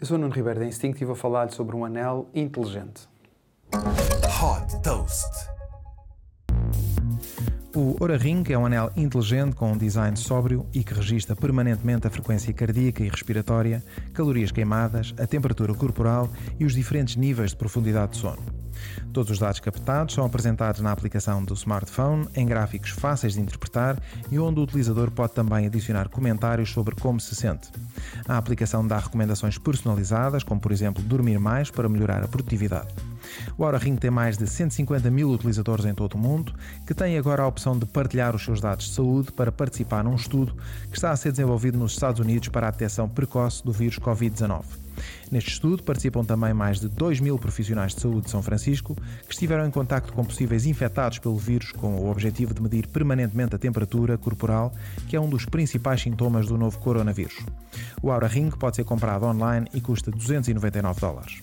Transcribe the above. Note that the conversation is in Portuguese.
Eu sou o Nuno Ribeiro da Instinct e vou falar-lhe sobre um anel inteligente. Hot Toast. O Oura Ring é um anel inteligente com um design sóbrio e que registra permanentemente a frequência cardíaca e respiratória, calorias queimadas, a temperatura corporal e os diferentes níveis de profundidade de sono. Todos os dados captados são apresentados na aplicação do smartphone em gráficos fáceis de interpretar e onde o utilizador pode também adicionar comentários sobre como se sente. A aplicação dá recomendações personalizadas, como por exemplo dormir mais para melhorar a produtividade. O Aura Ring tem mais de 150 mil utilizadores em todo o mundo, que têm agora a opção de partilhar os seus dados de saúde para participar num estudo que está a ser desenvolvido nos Estados Unidos para a detecção precoce do vírus Covid-19. Neste estudo participam também mais de 2 mil profissionais de saúde de São Francisco que estiveram em contacto com possíveis infectados pelo vírus com o objetivo de medir permanentemente a temperatura corporal, que é um dos principais sintomas do novo coronavírus. O Aura Ring pode ser comprado online e custa 299 dólares.